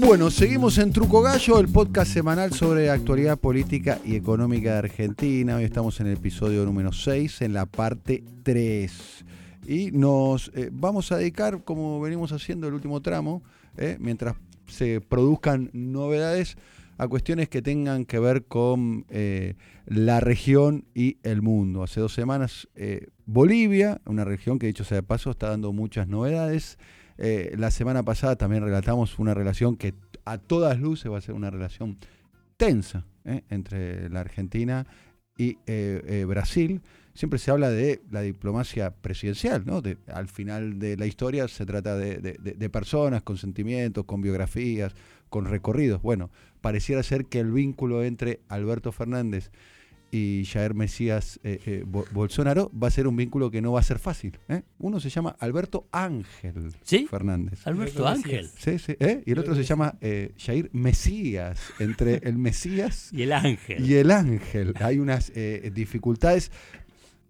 Bueno, seguimos en Truco Gallo, el podcast semanal sobre actualidad política y económica de Argentina. Hoy estamos en el episodio número 6, en la parte 3. Y nos eh, vamos a dedicar, como venimos haciendo el último tramo, eh, mientras se produzcan novedades, a cuestiones que tengan que ver con eh, la región y el mundo. Hace dos semanas Bolivia, una región que dicho sea de paso está dando muchas novedades. La semana pasada también relatamos una relación que a todas luces va a ser una relación tensa entre la Argentina y Brasil siempre se habla de la diplomacia presidencial, ¿no? al final de la historia se trata de, personas con sentimientos, con biografías, con recorridos. Bueno, pareciera ser que el vínculo entre Alberto Fernández y Jair Mesías eh, eh, Bolsonaro va a ser un vínculo que no va a ser fácil. ¿eh? Uno se llama Alberto Ángel Fernández. Alberto Ángel. Sí, sí. Y el otro se llama Jair Mesías, entre el Mesías y el Ángel. Y el Ángel. Hay unas dificultades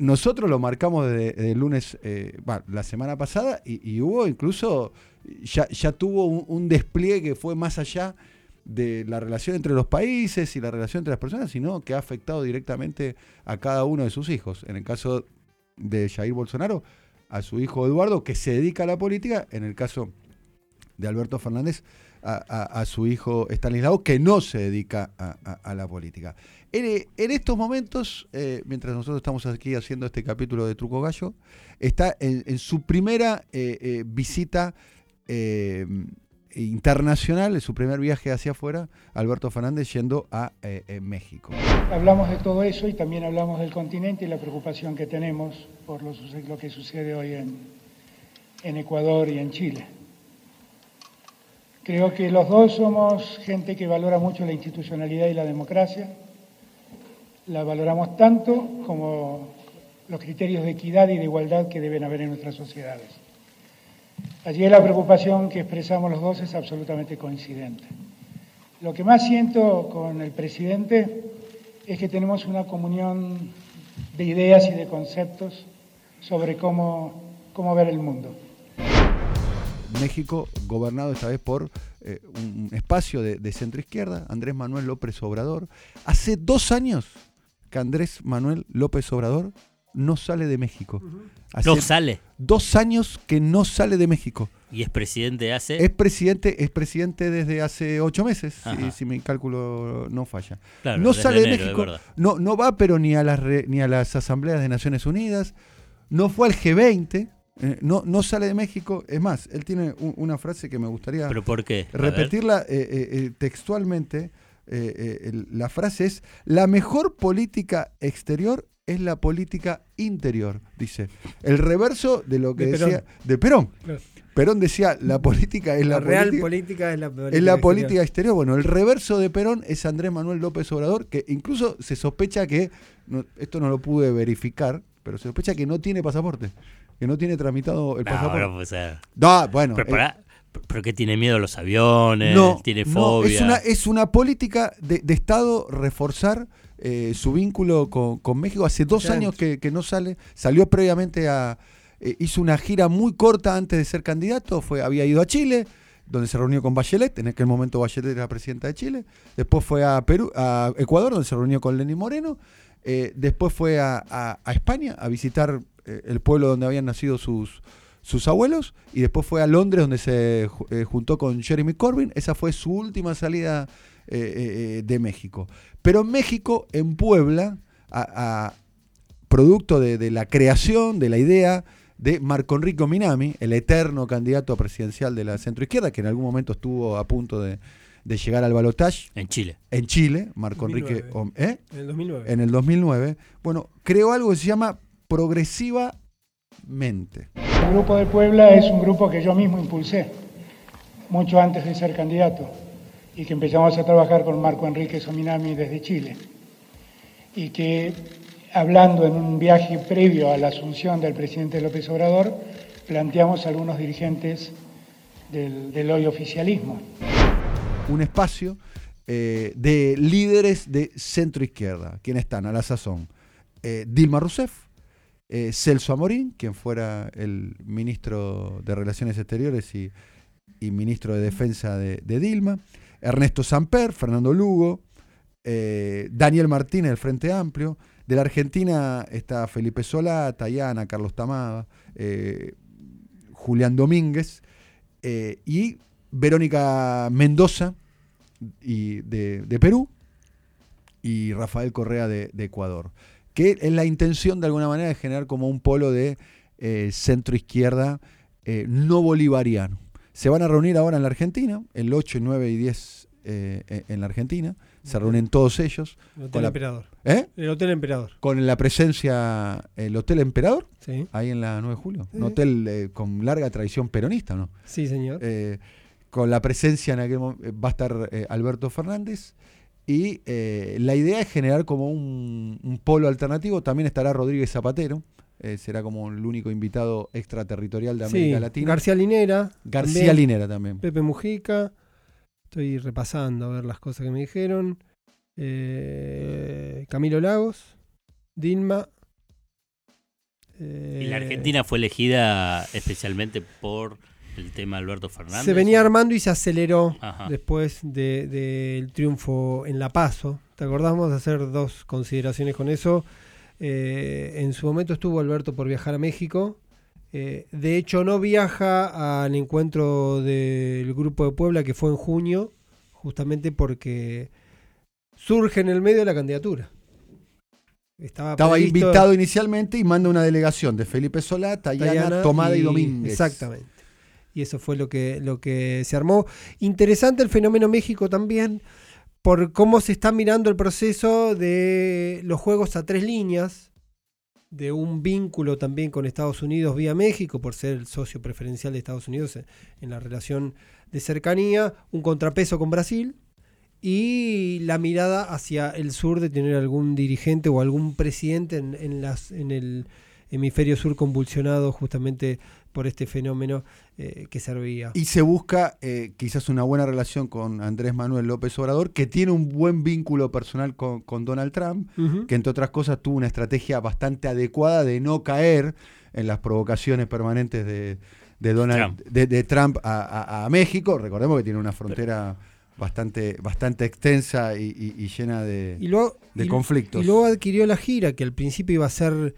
nosotros lo marcamos de, lunes, eh, la semana pasada, y, hubo incluso, ya, ya tuvo un, despliegue que fue más allá de la relación entre los países y la relación entre las personas, sino que ha afectado directamente a cada uno de sus hijos. En el caso de Jair Bolsonaro, a su hijo Eduardo, que se dedica a la política, en el caso de Alberto Fernández, a, su hijo Stanislao, que no se dedica a la política. En, estos momentos, eh, mientras nosotros estamos aquí haciendo este capítulo de Truco Gallo, está en, su primera eh, eh, visita internacional, en su primer viaje hacia afuera, Alberto Fernández yendo a México. Hablamos de todo eso y también hablamos del continente y la preocupación que tenemos por lo, que sucede hoy en Ecuador y en Chile. Creo que los dos somos gente que valora mucho la institucionalidad y la democracia la valoramos tanto como los criterios de equidad y de igualdad que deben haber en nuestras sociedades. Allí la preocupación que expresamos los dos es absolutamente coincidente. Lo que más siento con el presidente es que tenemos una comunión de ideas y de conceptos sobre cómo, cómo ver el mundo. México, gobernado esta vez por eh, un espacio de, de centro izquierda, Andrés Manuel López Obrador. Hace dos años que Andrés Manuel López Obrador no sale de México. no sale. Dos años que no sale de México. ¿Y es presidente hace? Es presidente, es presidente desde hace ocho meses, si, mi cálculo no falla. no sale de México, no, no va pero ni a, las ni a las asambleas de Naciones Unidas, no fue al G20, eh, no, no sale de México. Es más, él tiene una frase que me gustaría ¿Pero por qué? repetirla eh, eh, textualmente. Eh, eh, la frase es, la mejor política exterior es la política interior, dice. El reverso de lo que decía de Perón. Perón decía, la política es la, real política, es la política, es la política exterior. Bueno, el reverso de Perón es Andrés Manuel López Obrador, que incluso se sospecha que, esto no lo pude verificar, pero se sospecha que no tiene pasaporte, que no tiene tramitado el pasaporte. Pues, no, bueno. ¿Pero qué tiene miedo a los aviones? No, ¿Tiene fobia? es, una, es una política de, Estado reforzar eh, su vínculo con, México. Hace dos años que, no sale. Salió previamente a... Eh, hizo una gira muy corta antes de ser candidato. Fue, había ido a Chile, donde se reunió con Bachelet. En aquel momento Bachelet era presidenta de Chile. Después fue a Perú, a Ecuador, donde se reunió con Lenín Moreno. Eh, después fue a España a visitar el pueblo donde habían nacido sus sus abuelos y después fue a Londres donde se eh, juntó con Jeremy Corbyn. Esa fue su última salida eh, eh, de México. Pero en México, en Puebla, a, producto de, la creación, de la idea de Marco Enrico Minami, el eterno candidato presidencial de la centroizquierda, que en algún momento estuvo a punto de, llegar al balotaje. En Chile. En Chile, Marco Enrique. En el 2009. En el 2009. Bueno, creó algo que se llama Progresiva Mente. El Grupo de Puebla es un grupo que yo mismo impulsé, mucho antes de ser candidato, y que empezamos a trabajar con Marco Enrique Sominami desde Chile. Y que, hablando en un viaje previo a la asunción del presidente López Obrador, planteamos algunos dirigentes del, hoy oficialismo. Un espacio eh, de líderes de centro izquierda, quienes están a la sazón. Eh, Dilma Rousseff, eh, Celso Amorín, quien fuera el ministro de Relaciones Exteriores y ministro de Defensa de, Dilma, Ernesto Samper, Fernando Lugo, eh, Daniel Martínez del Frente Amplio, de la Argentina está Felipe Solá, Tayana, Carlos Tamada, eh, Julián Domínguez y Verónica Mendoza y de, Perú y Rafael Correa de, Ecuador. Que es la intención de alguna manera de generar como un polo de centro izquierda eh, no bolivariano. Se van a reunir ahora en la Argentina, el 8, 9 y 10 eh, eh, en la Argentina. Se reúnen todos ellos. El Hotel Emperador. ¿Eh? El Hotel Emperador. Con la presencia, el Hotel Emperador, sí. ahí en la 9 de julio. Un hotel con larga tradición peronista, ¿no? Sí, señor. con la presencia en aquel va a estar Alberto Fernández. Y la idea es generar como un, un, polo alternativo. También estará Rodríguez Zapatero, eh, será como el único invitado extraterritorial de América Latina. García Linera. García Linera también. Pepe Mujica. Estoy repasando a ver las cosas que me dijeron. Eh, Camilo Lagos. Dilma. y la Argentina fue elegida especialmente por el tema Alberto Fernández. Se venía armando y se aceleró después del triunfo en La Paso. ¿Te acordás? Vamos a hacer dos consideraciones con eso. Eh, en su momento estuvo Alberto por viajar a México. Eh, de hecho, no viaja al encuentro del Grupo de Puebla que fue en junio, justamente porque surge en el medio de la candidatura. Estaba, invitado inicialmente y manda una delegación de Felipe Solá, Tayana, Tomada y, Domínguez. Exactamente. Y eso fue lo que, lo que se armó. Interesante el fenómeno México también, por cómo se está mirando el proceso de los juegos a tres líneas, de un vínculo también con Estados Unidos vía México, por ser el socio preferencial de Estados Unidos en la relación de cercanía, un contrapeso con Brasil y la mirada hacia el sur de tener algún dirigente o algún presidente en, las, en el hemisferio sur convulsionado justamente por este fenómeno eh, que servía. Y se busca eh, quizás una buena relación con Andrés Manuel López Obrador, que tiene un buen vínculo personal con, Donald Trump, que entre otras cosas tuvo una estrategia bastante adecuada de no caer en las provocaciones permanentes de, Donald Trump, de, Trump a, México. Recordemos que tiene una frontera bastante, bastante extensa y, llena de, de conflictos. Y luego adquirió la gira, que al principio iba a ser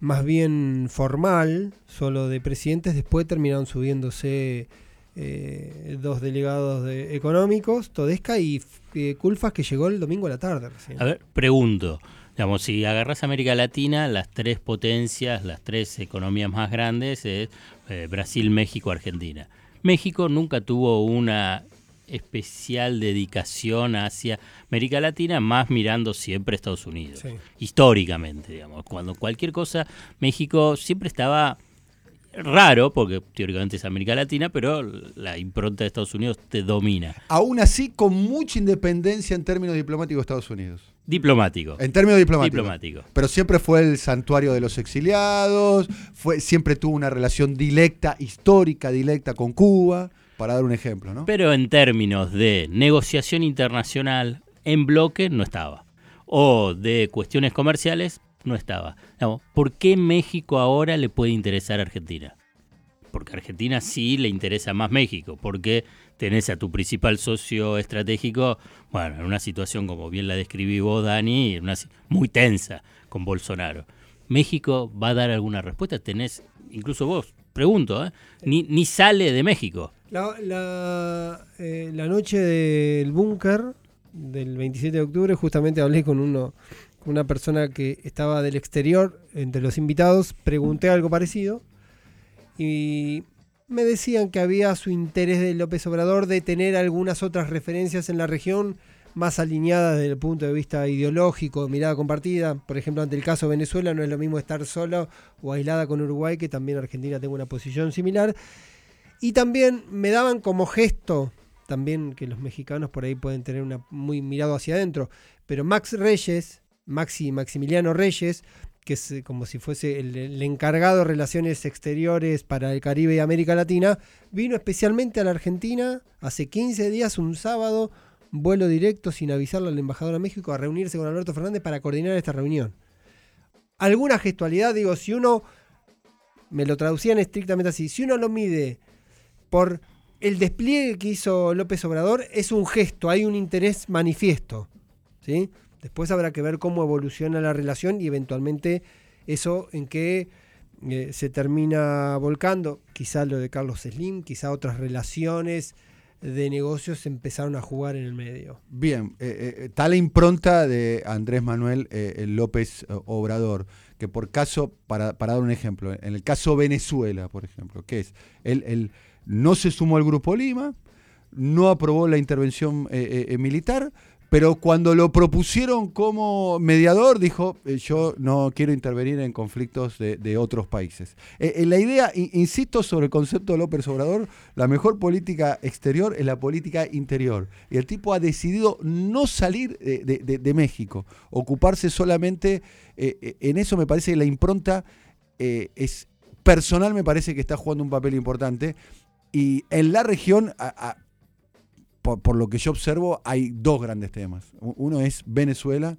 más bien formal, solo de presidentes, después terminaron subiéndose eh, dos delegados de, económicos, Todesca y eh, Culfas, que llegó el domingo a la tarde A ver, pregunto, digamos, si agarras América Latina, las tres potencias, las tres economías más grandes es eh, Brasil, México, Argentina. México nunca tuvo una especial dedicación hacia América Latina, más mirando siempre a Estados Unidos, históricamente, digamos. Cuando cualquier cosa, México siempre estaba raro, porque teóricamente es América Latina, pero la impronta de Estados Unidos te domina. Aún así, con mucha independencia en términos diplomáticos de Estados Unidos. Diplomático. En términos diplomáticos. Diplomático. Pero siempre fue el santuario de los exiliados, fue, siempre tuvo una relación directa, histórica, directa con Cuba para dar un ejemplo, ¿no? Pero en términos de negociación internacional en bloque no estaba. O de cuestiones comerciales no estaba. ¿Por qué México ahora le puede interesar a Argentina? Porque a Argentina sí le interesa más México, porque tenés a tu principal socio estratégico, bueno, en una situación como bien la describí vos, Dani, muy tensa con Bolsonaro. ¿México va a dar alguna respuesta? Tenés, incluso vos, pregunto, ¿eh? ni, ni sale de México. La, eh, la, noche del búnker del 27 de octubre justamente hablé con uno una persona que estaba del exterior entre los invitados, pregunté algo parecido y me decían que había su interés de López Obrador de tener algunas otras referencias en la región más alineadas desde el punto de vista ideológico, mirada compartida. Por ejemplo, ante el caso de Venezuela no es lo mismo estar solo o aislada con Uruguay, que también Argentina tenga una posición similar. Y también me daban como gesto, también que los mexicanos por ahí pueden tener una muy mirado hacia adentro, pero Max Reyes, Maxi Maximiliano Reyes, que es eh, como si fuese el, encargado de relaciones exteriores para el Caribe y América Latina, vino especialmente a la Argentina hace 15 días, un sábado, vuelo directo sin avisarle al embajador a México a reunirse con Alberto Fernández para coordinar esta reunión. Alguna gestualidad, digo, si uno, me lo traducían estrictamente así, si uno lo mide por el despliegue que hizo López Obrador es un gesto, hay un interés manifiesto. ¿sí? Después habrá que ver cómo evoluciona la relación y eventualmente eso en qué eh, se termina volcando. Quizá lo de Carlos Slim, quizá otras relaciones de negocios empezaron a jugar en el medio. Bien, eh, eh, está la impronta de Andrés Manuel López Obrador, que por caso, para, dar un ejemplo, en el caso Venezuela, por ejemplo, que es, él, no se sumó al Grupo Lima, no aprobó la intervención militar, pero cuando lo propusieron como mediador, dijo, eh, yo no quiero intervenir en conflictos de, otros países. Eh, eh, la idea, insisto sobre el concepto de López Obrador, la mejor política exterior es la política interior. Y el tipo ha decidido no salir de, México, ocuparse solamente en eso, me parece que la impronta es personal, me parece que está jugando un papel importante. Y en la región, por, lo que yo observo, hay dos grandes temas. Uno es Venezuela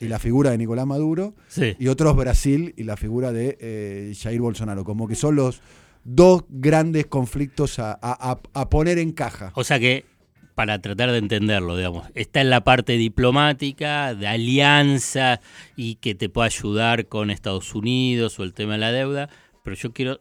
y la figura de Nicolás Maduro, y otro es Brasil y la figura de eh, Jair Bolsonaro. Como que son los dos grandes conflictos a, poner en caja. O sea que, para tratar de entenderlo, digamos, está en la parte diplomática, de alianza y que te pueda ayudar con Estados Unidos o el tema de la deuda, pero yo quiero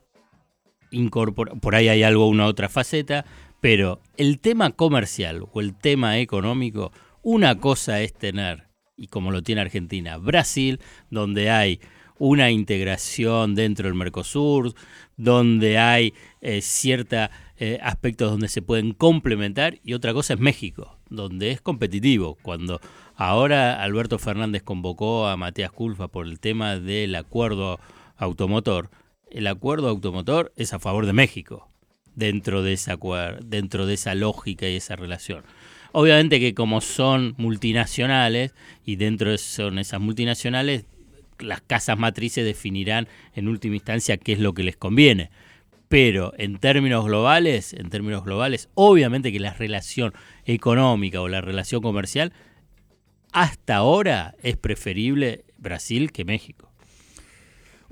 incorporar, por ahí hay algo, una otra faceta, pero el tema comercial o el tema económico, una cosa es tener, y como lo tiene Argentina, Brasil, donde hay una integración dentro del Mercosur, donde hay eh, ciertos eh, aspectos donde se pueden complementar, y otra cosa es México, donde es competitivo. Cuando ahora Alberto Fernández convocó a Matías Culfa por el tema del acuerdo automotor, el acuerdo automotor es a favor de México dentro de esa, dentro de esa lógica y esa relación. Obviamente que como son multinacionales y dentro de son esas multinacionales, las casas matrices definirán en última instancia qué es lo que les conviene. Pero en términos globales, en términos globales, obviamente que la relación económica o la relación comercial hasta ahora es preferible Brasil que México.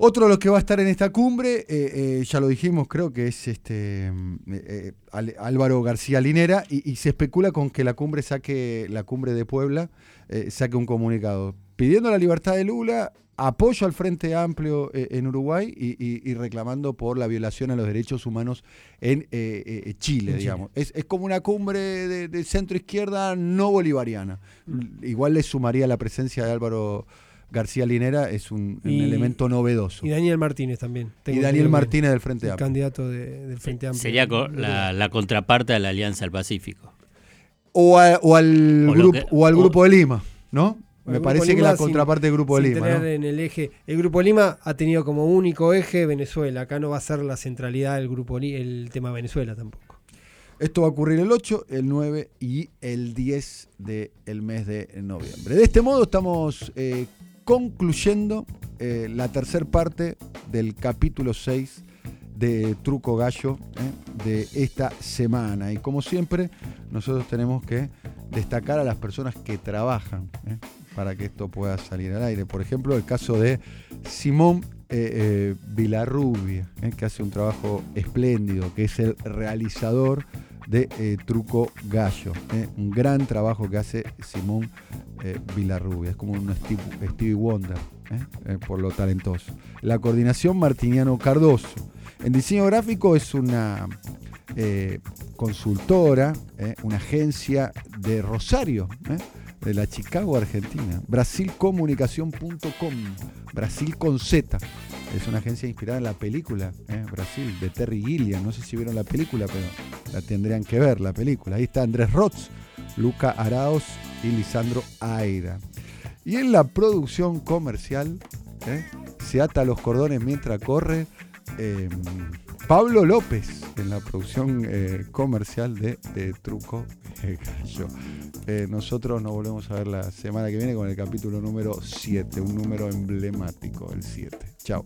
Otro de los que va a estar en esta cumbre, eh, eh, ya lo dijimos, creo que es este eh, Álvaro García Linera, y, se especula con que la cumbre saque, la cumbre de Puebla, saque un comunicado pidiendo la libertad de Lula, apoyo al Frente Amplio en Uruguay y, reclamando por la violación a los derechos humanos en Chile, digamos. Es, como una cumbre de, centro izquierda no bolivariana. Mm. Igual le sumaría la presencia de Álvaro García Linera es un, elemento novedoso. Y Daniel Martínez también. y Daniel Martínez del Frente Amplio. Candidato del Frente Amplio. Sería la, contraparte de la Alianza del Pacífico. O, al, grupo, o al Grupo de Lima, ¿no? Me parece que la contraparte del Grupo de Lima. en el eje, el Grupo de Lima ha tenido como único eje Venezuela. Acá no va a ser la centralidad del Grupo el tema Venezuela tampoco. Esto va a ocurrir el 8, el 9 y el 10 del mes de noviembre. De este modo estamos eh, concluyendo eh, la tercera parte del capítulo 6 de Truco Gallo eh, de esta semana. Y como siempre, nosotros tenemos que destacar a las personas que trabajan eh, para que esto pueda salir al aire. Por ejemplo, el caso de Simón Vilarrubia, que hace un trabajo espléndido, que es el realizador de Truco Gallo. Un gran trabajo que hace Simón eh, Vilarrubia. Es como un Stevie, Wonder, por lo talentoso. La coordinación Martiniano Cardoso. En diseño gráfico es una consultora, una agencia de Rosario de la Chicago, Argentina. Brasilcomunicación.com. Brasil con Z. Es una agencia inspirada en la película ¿eh? Brasil de Terry Gilliam. No sé si vieron la película, pero la tendrían que ver, la película. Ahí está Andrés Rotz, Luca Araos y Lisandro Aira. Y en la producción comercial ¿eh? se ata los cordones mientras corre. Em, Pablo López en la producción eh, comercial de, Truco Gallo. Eh, nosotros nos volvemos a ver la semana que viene con el capítulo número 7, un número emblemático, el 7. Chao.